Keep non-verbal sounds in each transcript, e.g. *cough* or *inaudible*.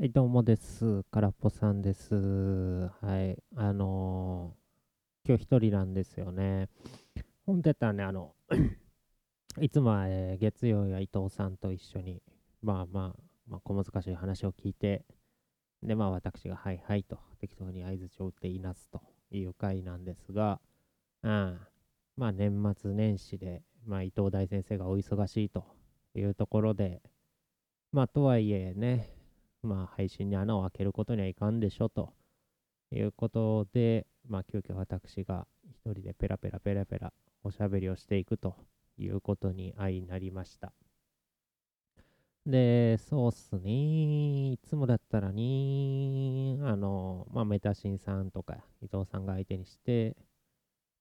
はい、どうもです。からっぽさんです。はい、あのー今日一人なんですよね。ほんでたらね、あの、*coughs* いつもは、えー月曜や伊藤さんと一緒に、まあまあ、まあ、小難しい話を聞いて、で、まあ私が、はいはいと、適当に合図を打っていなすという回なんですが、うん、まあ年末年始で、まあ伊藤大先生がお忙しいというところで、まあとはいえね、まあ配信に穴を開けることにはいかんでしょということで、まあ急遽私が一人でペラペラペラペラおしゃべりをしていくということに相なりました。で、そうっすね。いつもだったらに、あの、まあメタシンさんとか伊藤さんが相手にして、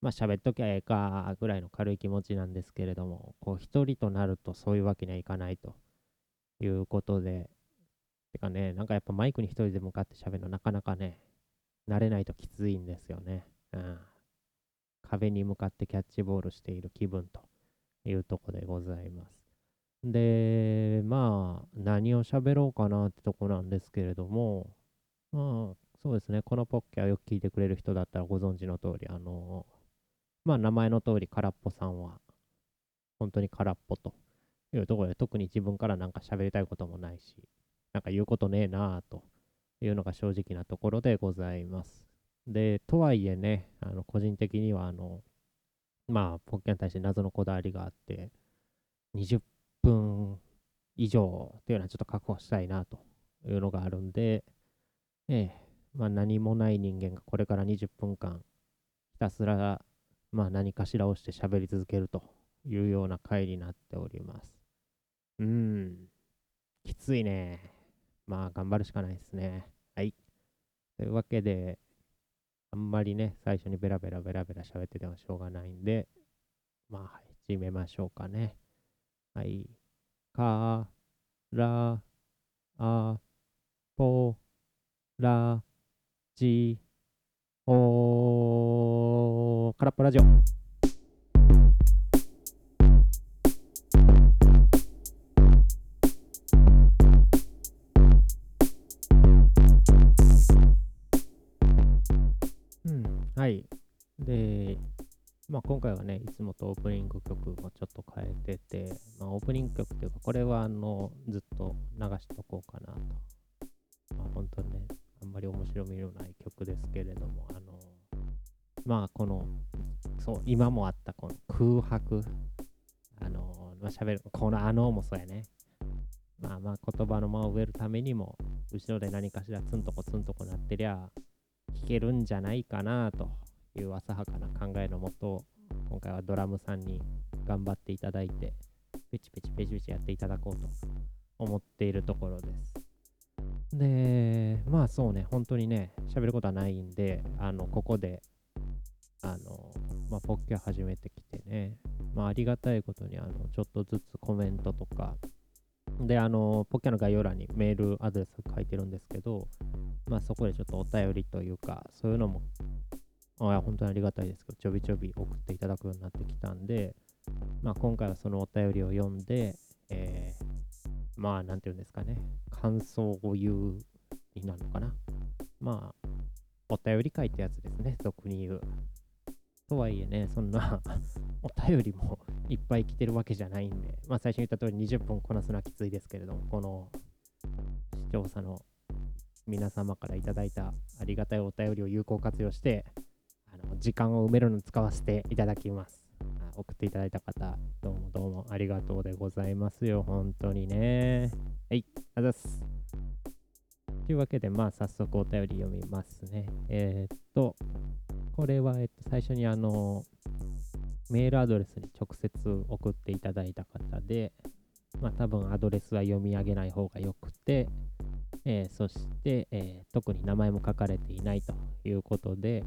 まあ喋っときゃええかぐらいの軽い気持ちなんですけれども、こう一人となるとそういうわけにはいかないということで、てかね、なんかやっぱマイクに一人で向かって喋るのなかなかね、慣れないときついんですよね。うん。壁に向かってキャッチボールしている気分というとこでございます。で、まあ、何を喋ろうかなってとこなんですけれども、まあ、そうですね、このポッケはよく聞いてくれる人だったらご存知の通り、あの、まあ、名前の通り、空っぽさんは、本当に空っぽというところで、特に自分からなんか喋りたいこともないし、なんか言うことねえなぁというのが正直なところでございます。で、とはいえね、あの個人的にはあの、まあ、ポッケに対して謎のこだわりがあって、20分以上っていうのはちょっと確保したいなというのがあるんで、ええ、まあ何もない人間がこれから20分間ひたすら、まあ何かしらをして喋り続けるというような回になっております。うーん、きついね。まあ、頑張るしかないですね。はい。というわけで、あんまりね、最初にベラベラベラベラ喋っててもしょうがないんで、まあ、始めましょうかね。はい。か、ら、あ、ぽ、ら、じ、お、からっぽラジオ。まあ、今回はね、いつもとオープニング曲もちょっと変えてて、まあ、オープニング曲っていうか、これはあのずっと流しとこうかなと。まあ、本当にね、あんまり面白みのない曲ですけれども、あの、まあ、この、そう、今もあったこの空白、あの、まあ、喋る、このあのもそうやね。まあまあ、言葉の間を植えるためにも、後ろで何かしらツンとこツンとこなってりゃ、聞けるんじゃないかなという浅はか考えのもと今回はドラムさんに頑張っていただいてペチペチペチペチやっていただこうと思っているところです。でまあそうね本当にね喋ることはないんであのここであのまあポッキャ始めてきてねまあありがたいことにあのちょっとずつコメントとかであのポッキャの概要欄にメールアドレス書いてるんですけどまあそこでちょっとお便りというか、そういうのも、あ本当にありがたいですけど、ちょびちょび送っていただくようになってきたんで、まあ今回はそのお便りを読んで、えー、まあなんていうんですかね、感想を言うになるのかな。まあ、お便り書いたやつですね、俗に言う。とはいえね、そんな *laughs* お便りもいっぱい来てるわけじゃないんで、まあ最初に言った通り20分こなすのはきついですけれども、この視聴者の皆様からいただいたありがたいお便りを有効活用して、時間を埋めるのに使わせていただきます。あ送っていただいた方、どうもどうもありがとうでございますよ、本当にね。はい、あざっす。というわけで、まあ、早速お便り読みますね。えーっと、これは、えっと、最初にあの、メールアドレスに直接送っていただいた方で、まあ、多分アドレスは読み上げない方がよくて、えーそして、えー特に名前も書かれていないということで、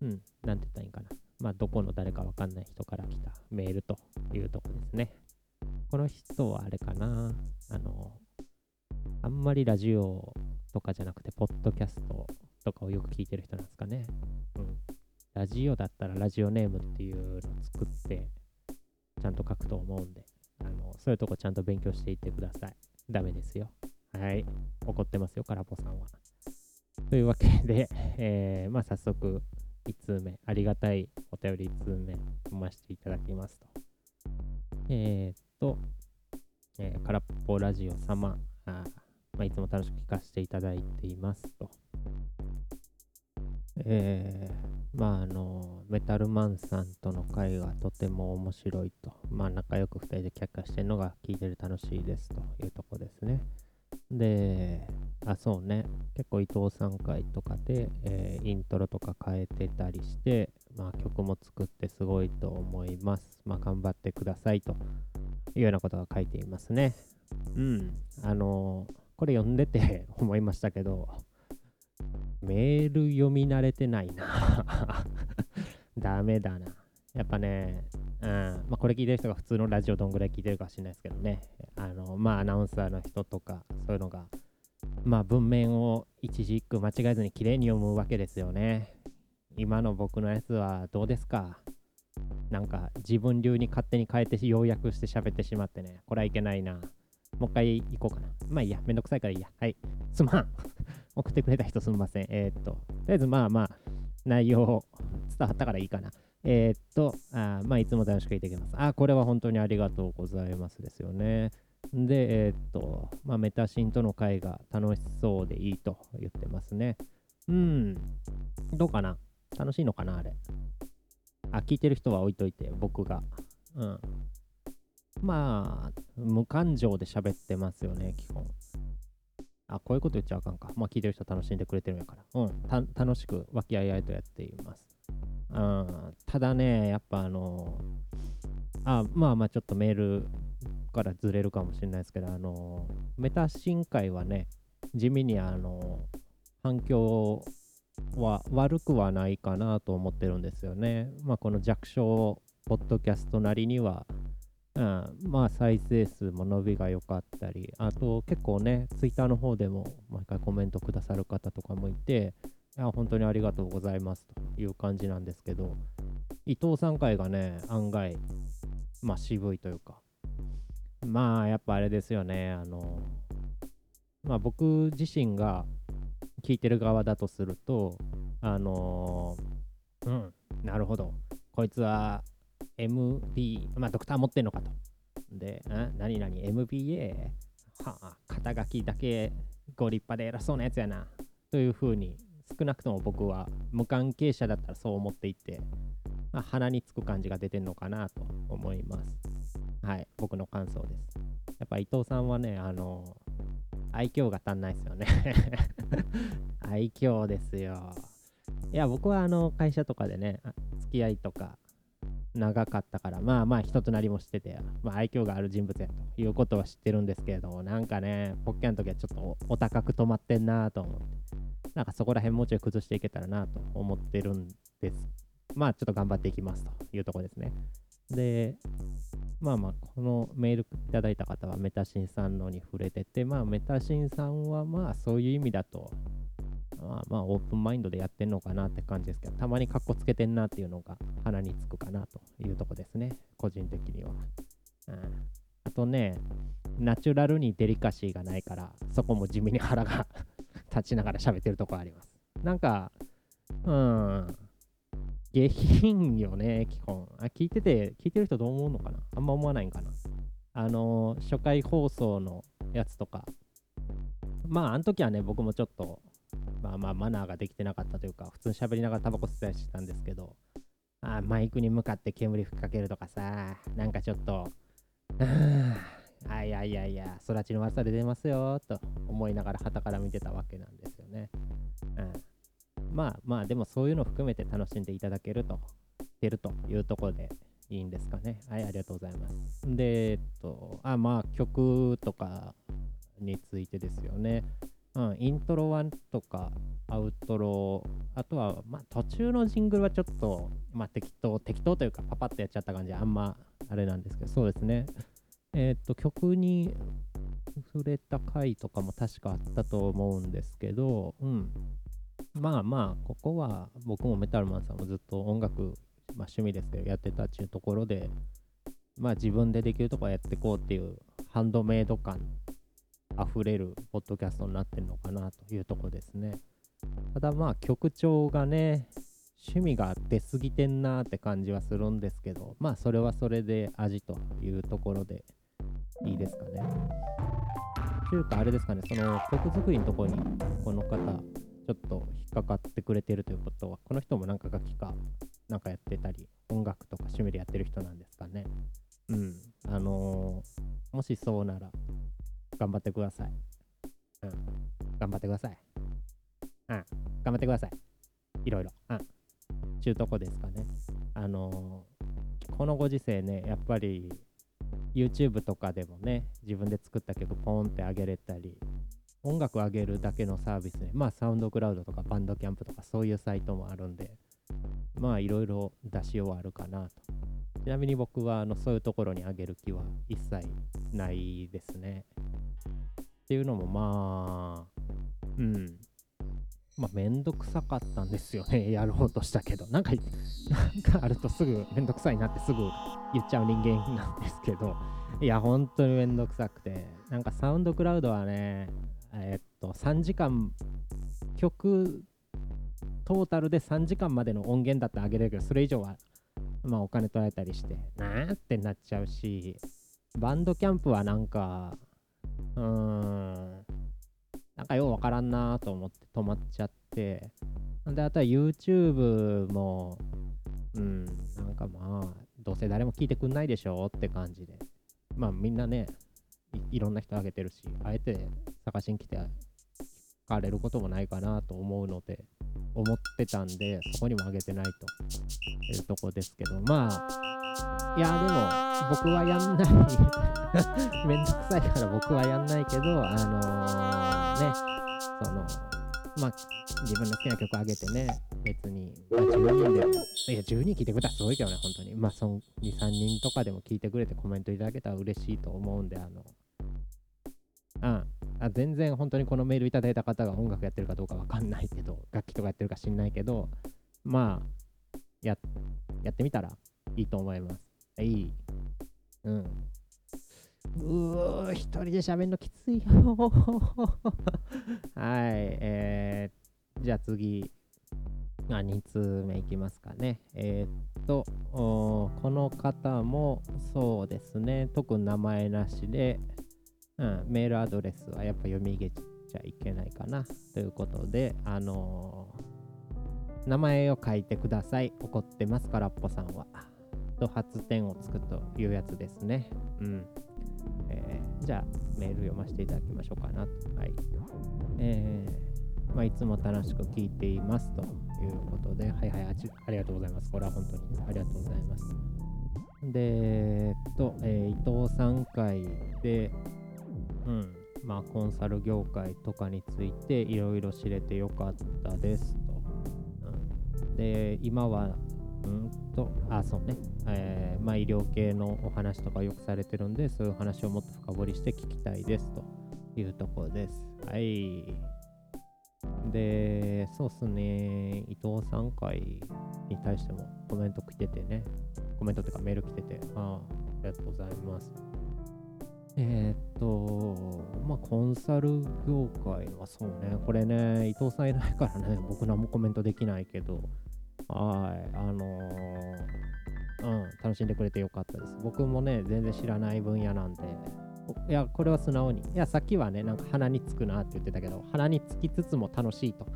うん、なんて言ったらいいんかな。まあ、どこの誰かわかんない人から来たメールというとこですね。この人はあれかな。あの、あんまりラジオとかじゃなくて、ポッドキャストとかをよく聞いてる人なんですかね。うん。ラジオだったらラジオネームっていうのを作って、ちゃんと書くと思うんで、あの、そういうとこちゃんと勉強していってください。ダメですよ。はい。怒ってますよ、空ポさんは。というわけで、えー、まあ早速、1通目、ありがたいお便り1通目、読ませていただきますと。えー、っと、えー、空っぽラジオ様、あまあ、いつも楽しく聞かせていただいていますと。えー、まああの、メタルマンさんとの会がとても面白いと。まあ仲良く2人で却下してるのが聞いてる楽しいですというとこですね。で、あ、そうね。結構伊藤さん会とかで、えー、イントロとか変えてたりして、まあ曲も作ってすごいと思います。まあ頑張ってくださいというようなことが書いていますね。うん。あのー、これ読んでて *laughs* 思いましたけど、メール読み慣れてないな *laughs* ダメだな。やっぱね、うん、まあ、これ聞いてる人が普通のラジオどんぐらい聞いてるか知らないですけどね、あの、まあ、アナウンサーの人とか、そういうのが、まあ、文面を一字一句間違えずに綺麗に読むわけですよね。今の僕のやつはどうですか？なんか自分流に勝手に変えて要約して喋ってしまってね、これはいけないな。もう一回行こうかな。まあいいや、めんどくさいからいいや。はい。すまん。*laughs* 送ってくれた人すみません。えー、っと、とりあえずまあまあ、内容伝わったからいいかな。えー、っと、あまあ、いつも楽しく聞いてきます。あ、これは本当にありがとうございますですよね。で、えー、っと、まあ、メタシンとの会が楽しそうでいいと言ってますね。うん。どうかな？楽しいのかなあれ。あ、聞いてる人は置いといて、僕が。うん。まあ、無感情で喋ってますよね、基本。あ、こういうこと言っちゃあかんか。まあ、聞いてる人楽しんでくれてるんやから。うん。楽しく、和気あいあいとやっています。うん。ただね、やっぱあのあ、まあまあ、ちょっとメールからずれるかもしれないですけど、あのメタ深海はね、地味にあの反響は悪くはないかなと思ってるんですよね。まあ、この弱小ポッドキャストなりにはうん、まあ再生数も伸びが良かったり、あと結構ね、ツイッターの方でも毎回コメントくださる方とかもいて、や本当にありがとうございますという感じなんですけど、伊藤さん会がね、案外、まあ渋いというか、まあやっぱあれですよね、あの、まあ僕自身が聞いてる側だとすると、あのうん、なるほど、こいつは MD、まあ、ドクター持ってんのかと。で、何々 MBA? はあ、肩書きだけご立派で偉そうなやつやな。というふうに、少なくとも僕は無関係者だったらそう思っていて、まあ、鼻につく感じが出てるのかなと思います。はい、僕の感想です。やっぱ伊藤さんはね、あの、愛嬌が足んないですよね *laughs* 愛嬌ですよ。いや、僕はあの会社とかでね、付き合いとか、長かったから、まあまあ人となりも知ってて、まあ、愛嬌がある人物やということは知ってるんですけれども、なんかね、ポッキャの時はちょっとお高く止まってんなと思って、なんかそこら辺もうちょい崩していけたらなと思ってるんです。まあちょっと頑張っていきますというとこですね。で、まあまあ、このメールいただいた方はメタシンさんのに触れてて、まあメタシンさんはまあそういう意味だと、まあまあオープンマインドでやってんのかなって感じですけど、たまにカッコつけてんなっていうのが鼻につくかなというとこですね、個人的には。うん、あとね、ナチュラルにデリカシーがないから、そこも地味に腹が *laughs* 立ちながら喋ってるとこあります。なんか、うん、下品よね、基本。あ、聞いてて、聞いてる人どう思うのかな？あんま思わないんかなあの、初回放送のやつとか、まあ、あの時はね、僕もちょっとまあまあマナーができてなかったというか、普通に喋りながらタバコ吸ったりしてたんですけど、あマイクに向かって煙吹きかけるとかさ、なんかちょっと、あいやいやいや、育ちの悪さで出ますよ、と思いながら旗から見てたわけなんですよね。うん、まあまあ、でもそういうの含めて楽しんでいただけると、てるというところでいいんですかね。はい、ありがとうございます。で、えっと、あ、まあ曲とかについてですよね。うん、イントロ1とかアウトロあとは、まあ、途中のジングルはちょっと、まあ、適当、適当というか、パパッとやっちゃった感じあんまあれなんですけど、そうですね。えっ、と、曲に触れた回とかも確かあったと思うんですけど、うん。まあまあ、ここは僕もメタルマンさんもずっと音楽、まあ、趣味ですけど、やってたっていうところで、まあ自分でできるとこはやっていこうっていうハンドメイド感溢れるポッドキャストになってるのかなというとこですね。ただまあ曲調がね、趣味が出過ぎてんなーって感じはするんですけど、まあそれはそれで味というところでいいですかね。というかあれですかね、その曲作りのとこにこの方、ちょっと引っかかってくれてるということは、この人もなんか楽器かなんかやってたり、音楽とか趣味でやってる人なんですかね。うん。あのー、もしそうなら、頑張ってください。うん。頑張ってください。うん。頑張ってください。いろいろ。うん。ちゅうとこですかね。あのー、このご時世ね、やっぱり YouTube とかでもね、自分で作った曲ポンって上げれたり、音楽上げるだけのサービスね、まあサウンドクラウドとかバンドキャンプとかそういうサイトもあるんで、まあいろいろ出しようあるかなと。ちなみに僕はあのそういうところにあげる気は一切ないですね。っていうのもまあ、うん。まあめんどくさかったんですよね。*laughs* やろうとしたけど。なんか、*laughs* なんかあるとすぐめんどくさいなってすぐ言っちゃう人間なんですけど。いや、本当にめんどくさくて。なんかサウンドクラウドはね、え、っと、3時間曲トータルで3時間までの音源だってあげれるけど、それ以上は、まあお金取られたりして、なーってなっちゃうし、バンドキャンプはなんか、うーん、なんかようわからんなと思って止まっちゃって、で、あとは YouTube も、うん、なんかまあ、どうせ誰も聞いてくんないでしょって感じで。まあみんなねい、いろんな人あげてるし、あえて探しに来て聞かれることもないかなと思うので、思ってたんで、そこにも上げてないというとこですけど、まあ、いや、でも、僕はやんない。*laughs* めんどくさいから僕はやんないけど、あのー、ね、その、まあ、自分の好きな曲上げてね、別に、まあ、10人でも、いや、10人聞いてくれたらすごいけどね、本当に。まあ、その2、3人とかでも聞いてくれてコメントいただけたら嬉しいと思うんで、あの、うん。あ全然本当にこのメールいただいた方が音楽やってるかどうかわかんないけど、楽器とかやってるか知んないけど、まあ、や、やってみたらいいと思います。いい。うん。うー、一人で喋るのきついよ *laughs* はい、えー、じゃあ次、あ、2通目いきますかね。えー、っと、この方もそうですね、特に名前なしで、うん、メールアドレスはやっぱ読み上げちゃいけないかなということで、あのー、名前を書いてください。怒ってますからっぽさんは。と発展をつくというやつですね。うん。えー、じゃあ、メール読ませていただきましょうかな。はい。えー、まあ、いつも楽しく聞いていますということで、はいはいあ、ありがとうございます。これは本当にありがとうございます。で、えっと、えー、伊藤さん会で、うんまあ、コンサル業界とかについていろいろ知れてよかったですと。うん、で、今は、うんと、あ、そうね、えー、まあ、医療系のお話とかよくされてるんで、そういう話をもっと深掘りして聞きたいですというところです。はい。で、そうっすね、伊藤さん会に対してもコメント来ててね、コメントっていうかメール来てて、ああ、ありがとうございます。え、っと、まあ、コンサル業界はそうね、これね、伊藤さんいないからね、*laughs* 僕何もコメントできないけど、はい、あのー、うん、楽しんでくれてよかったです。僕もね、全然知らない分野なんで、いや、これは素直に。いや、さっきはね、なんか鼻につくなって言ってたけど、鼻につきつつも楽しいと。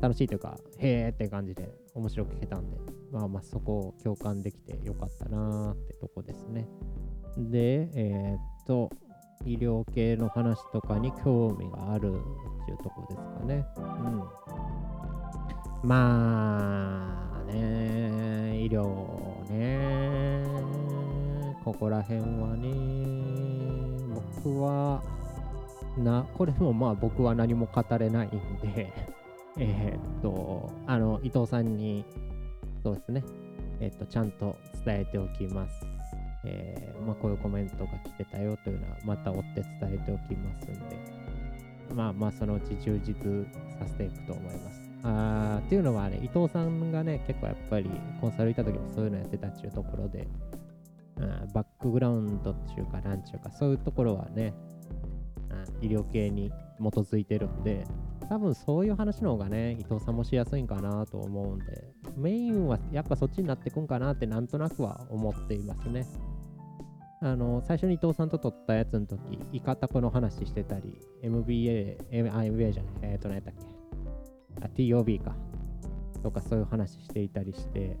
楽しいというか、へーって感じで面白く聞けたんで、まあまあそこを共感できてよかったなーってとこですね。で、えー、っと、医療系の話とかに興味があるっていうとこですかね。うん。まあね、医療ね、ここら辺はね、僕は、な、これもまあ僕は何も語れないんで *laughs* え、っと、あの、伊藤さんに、そうですね、え、っと、ちゃんと伝えておきます。えー、まあ、こういうコメントが来てたよというのはまた追って伝えておきますんで、まあまあそのうち充実させていくと思います。あっていうのはね、伊藤さんがね、結構やっぱりコンサル行った時もそういうのやってたっていうところで、うん、バックグラウンドっていうか、なんちゅうか、そういうところはね、うん、医療系に基づいてるんで、多分そういう話の方がね、伊藤さんもしやすいんかなと思うんで、メインはやっぱそっちになってくんかなってなんとなくは思っていますね。あの、最初に伊藤さんと撮ったやつの時、イカタコの話してたり、MBA、MBA じゃない、えっ、ー、と、何やったっけ？あ、TOB か。とかそういう話していたりして、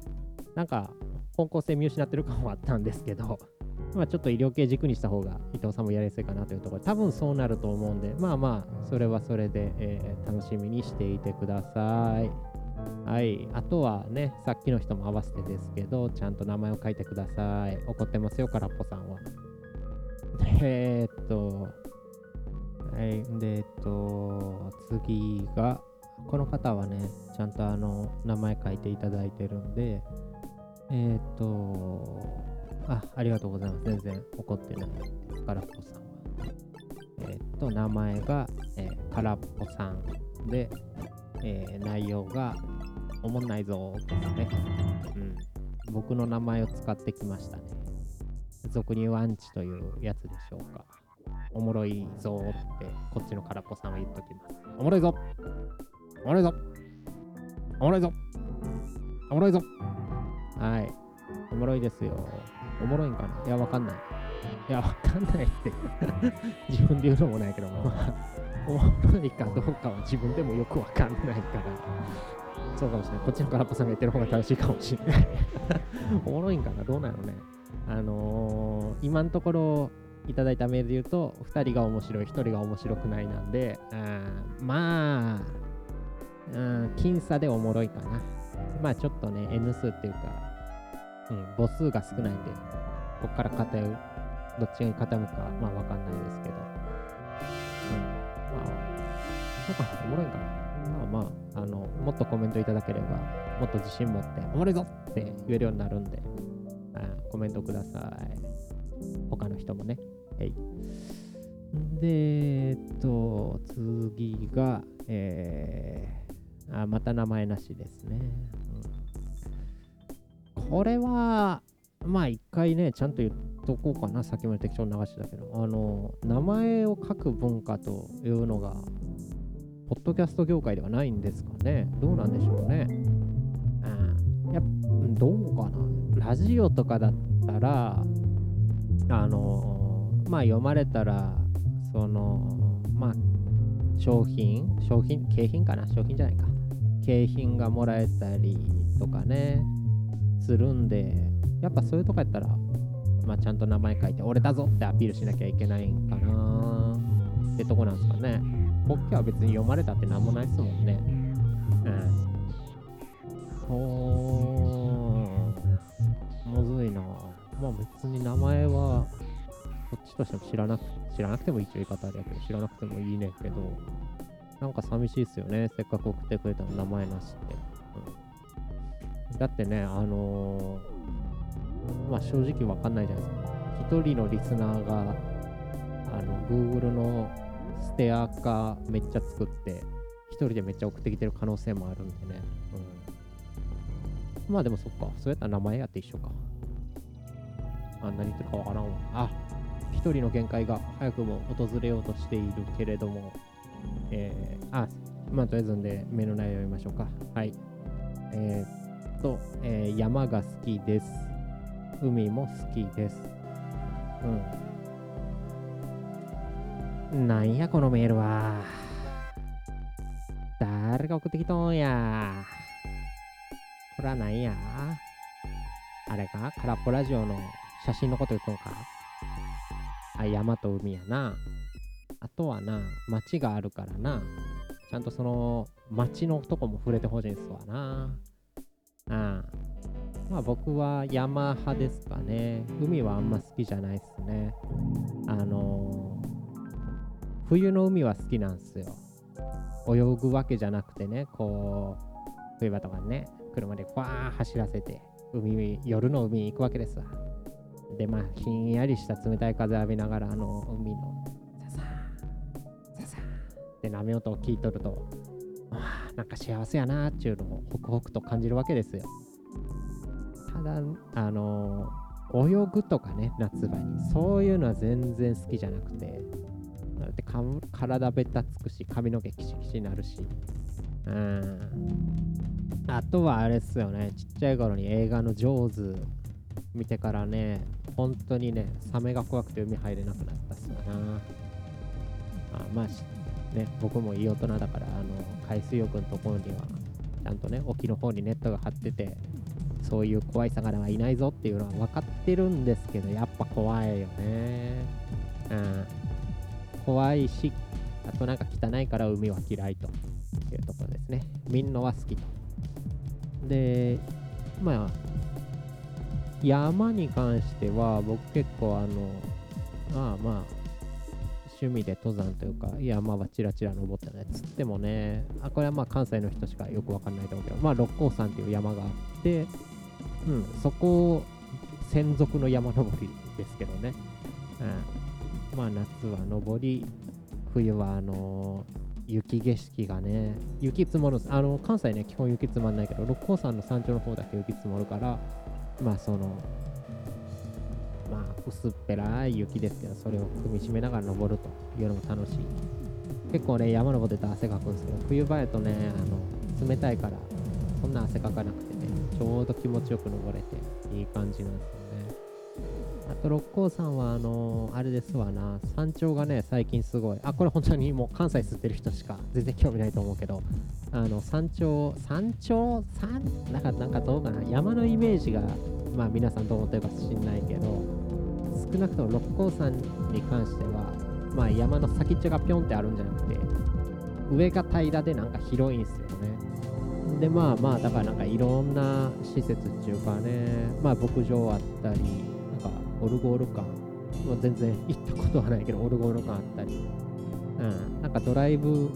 なんか方向性見失ってる感はあったんですけど、*laughs* まあちょっと医療系軸にした方が伊藤さんもやりやすいかなというところ多分そうなると思うんで、まあまあ、それはそれで、えー、楽しみにしていてください。はい。あとはね、さっきの人も合わせてですけど、ちゃんと名前を書いてください。怒ってますよ、空っぽさんは。*laughs* えー、っと、はい。で、えっと、次が、この方はね、ちゃんとあの、名前書いていただいてるんで、えっと、あ、ありがとうございます。全然怒ってない。空っぽさんは。えっと、名前が、えー、空っぽさんで、えー、内容が、おもんないぞですね。うん。僕の名前を使ってきましたね。俗に言うアンチというやつでしょうか。おもろいぞって、こっちの空っぽさんは言っときます。おもろいぞおもろいぞおもろいぞおもろいぞはい。おもろいですよ。おもろいんかないや、わかんない。いや、わかんないって *laughs* 自分で言うのもないけども、*laughs* おもろいかどうかは自分でもよくわかんないから。そうかもしれない。こっちの空っぽさんが言ってる方が正しいかもしれない *laughs* おもろいんかな？どうなのね。あのー、今のところいただいたメールで言うと、2人が面白い、1人が面白くないなんで、あまあ、うん、僅差でおもろいかな。まあちょっとね、N 数っていうか、うん、母数が少ないんで、こっから偏る、どっちに傾くか、まあわかんないですけど。うん。まあ、なんかおもろいかな。まあまあ、あの、もっとコメントいただければ、もっと自信持って、おもろいぞって言えるようになるんで、あコメントください。他の人もね。はい。で、えっと、次が、えー、あ、また名前なしですね。うんこれは、まあ一回ね、ちゃんと言っとこうかな。さっきまで適当に流してたけど、あの、名前を書く文化というのが、ポッドキャスト業界ではないんですかね。どうなんでしょうね。うん。やどうかな。ラジオとかだったら、あの、まあ読まれたら、その、まあ、商品商品景品かな商品じゃないか。景品がもらえたりとかね。するんで、やっぱそういうとこやったら、まあ、ちゃんと名前書いて、俺だぞってアピールしなきゃいけないんかなってとこなんですかね。ポッキは別に読まれたってなんもないっすもんね。うん。ほー、むずいなまあ別に名前は、こっちとしても知らなく、知らなくても一応言い方あれやけど、知らなくてもいいねんけど、なんか寂しいっすよね。せっかく送ってくれたの名前なしって。うんだってね、あのー、まあ正直わかんないじゃないですか。一人のリスナーが、あの、Google のステア化めっちゃ作って、一人でめっちゃ送ってきてる可能性もあるんでね。うん。まあでもそっか、そうやったら名前やって一緒か。あ、何言ってるかわからんわ。あ、一人の限界が早くも訪れようとしているけれども、えー、あ、まあとりあえずんでメール内容読みましょうか。はい。えーと、えー、山が好きです。海も好きです。うん。なんやこのメールは。誰が送ってきとんや。これはなんやあれか？空っぽラジオの写真のこと言っとんか？あ、山と海やな。あとはな、街があるからな。ちゃんとその街のとこも触れてほしいんすわな。うん。まあ僕は山派ですかね。海はあんま好きじゃないっすね。あのー、冬の海は好きなんですよ。泳ぐわけじゃなくてね、こう、冬場とかね、車でファー走らせて、海、夜の海に行くわけですわ。で、まあ、ひんやりした冷たい風浴びながら、あの、海の、ささー、ささーって波音を聞いとると、あなんか幸せやなっていうのをホクホクと感じるわけですよ。ただ、あの泳ぐとかね、夏場に、そういうのは全然好きじゃなくて、だってか体べたつくし、髪の毛キシキシになるし。うん。あとはあれっすよね、ちっちゃい頃に映画のジョーズ見てからね、本当にね、サメが怖くて海入れなくなったっすよな。あまあ、ね、僕もいい大人だから、あの、海水浴のところには、ちゃんとね、沖の方にネットが張ってて、そういう怖い魚はいないぞっていうのは分かってるんですけど、やっぱ怖いよね。うん。怖いし、あとなんか汚いから海は嫌いというところですね。見んのは好きと。で、まあ、山に関しては僕結構あの、まあまあ、趣味で登山というか、山はチラチラ登ったね。つってもね、あこれはまあ関西の人しかよくわかんないと思うけど、まあ六甲山っていう山があって、うん、そこ専属の山登りですけどね。うん、まあ夏は登り、冬はあの、雪景色がね、雪積もるあの関西ね、基本雪積まんないけど、六甲山の山頂の方だけ雪積もるから、まあその、まあ薄っぺらい雪ですけど、それを踏みしめながら登るというのも楽しい。結構ね、山登ってて汗かくんですけど、冬場やとね、あの冷たいから、そんな汗かかなくてね、ちょうど気持ちよく登れて、いい感じなんですね。あと、六甲山は、あのー、あれですわな、山頂がね、最近すごい、あ、これ本当にもう関西吸ってる人しか全然興味ないと思うけど、あの、山頂、山頂、山、なんか、なんかどうかな、山のイメージが、まあ皆さんどう思ってるか知んないけど、少なくとも六甲山に関しては、まあ山の先っちょがぴょんってあるんじゃなくて、上が平らでなんか広いんですよね。でまあまあだからなんかいろんな施設っていうかね。まあ牧場あったりオルゴール館もう全然行ったことはないけどオルゴール館あったり。うん。なんかドライブ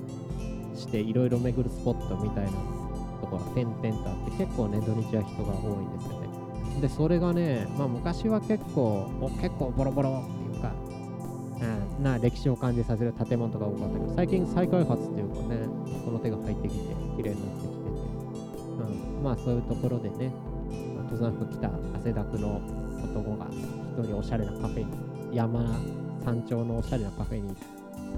していろいろ巡るスポットみたいなところが点々とあって結構ね土日は人が多いんですよね。でそれがねまあ昔は結構結構ボロボロっていうかうん、な歴史を感じさせる建物とか多かったけど最近再開発っていうかねこの手が入ってきて綺麗になってきてて、うん。まあそういうところでね、登山服着た汗だくの男が一人おしゃれなカフェに、山山頂のおしゃれなカフェに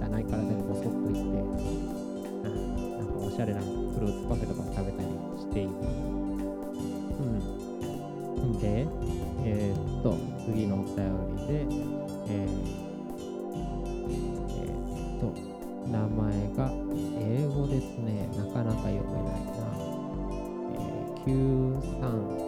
汚い体でぼそっと行って、うん、なんかおしゃれなフルーツパフェとか食べたりしている。うん。で、えー、っと、次のお便りで、えーえ、っと、名前が英語ですね。なかなか読めないな。9384 93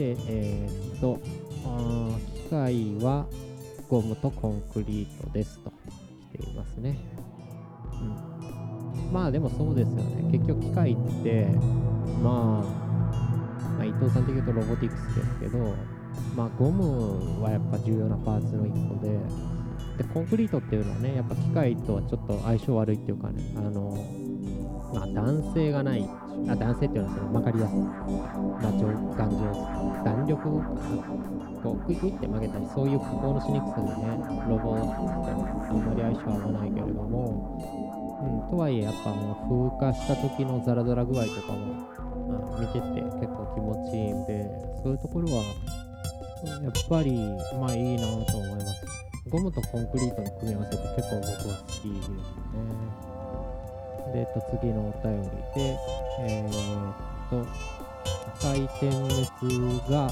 していってえー、っと機械はゴムとコンクリートですとしていますねうんまあでもそうですよね。結局機械って、まあ、まあ、伊藤さん的に言うとロボティクスですけど、まあゴムはやっぱ重要なパーツの一個で、で、コンクリートっていうのはね、やっぱ機械とはちょっと相性悪いっていうかね、あの、まあ男性がない、あ男性っていうのはその曲がりやすい、まあ、頑丈、弾力こうクイクイって曲げたりそういう加工のしにくさでねロボってあんまり相性合わないけれどもうん、とはいえやっぱもう風化した時のザラザラ具合とかも、うん、見てて結構気持ちいいんでそういうところはやっぱりまあいいなと思います。ゴムとコンクリートの組み合わせって結構僕は好きですね。で、えっと、次のお便りでえー、っと赤い点滅が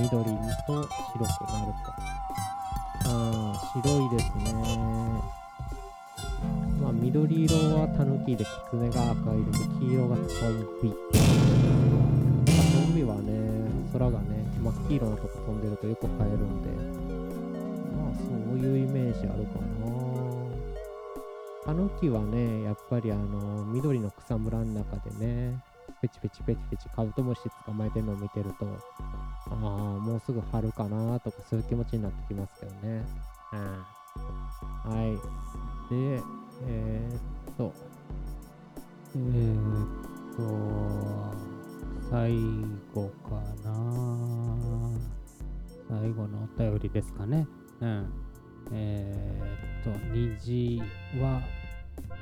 緑と白くなるとああ白いですねまあ、緑色はタヌキで、キツネが赤色で、黄色がトンビ。トンビはね、空がね、真っ黄色のとこ飛んでるとよく映えるんで、まあそういうイメージあるかな。タヌキはね、やっぱりあの、緑の草むらの中でね、ペチペチペチペチカブトムシ捕まえてるのを見てると、ああ、もうすぐ春かなとかそういう気持ちになってきますけどね。うん。はい。で、えー、っと、えー、っと、最後かな。最後のお便りですかね。うん。えー、っと虹は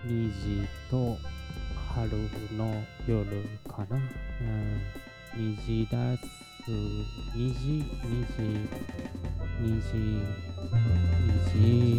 2時と春の夜かな、うん、2時です。2時2時2時2時。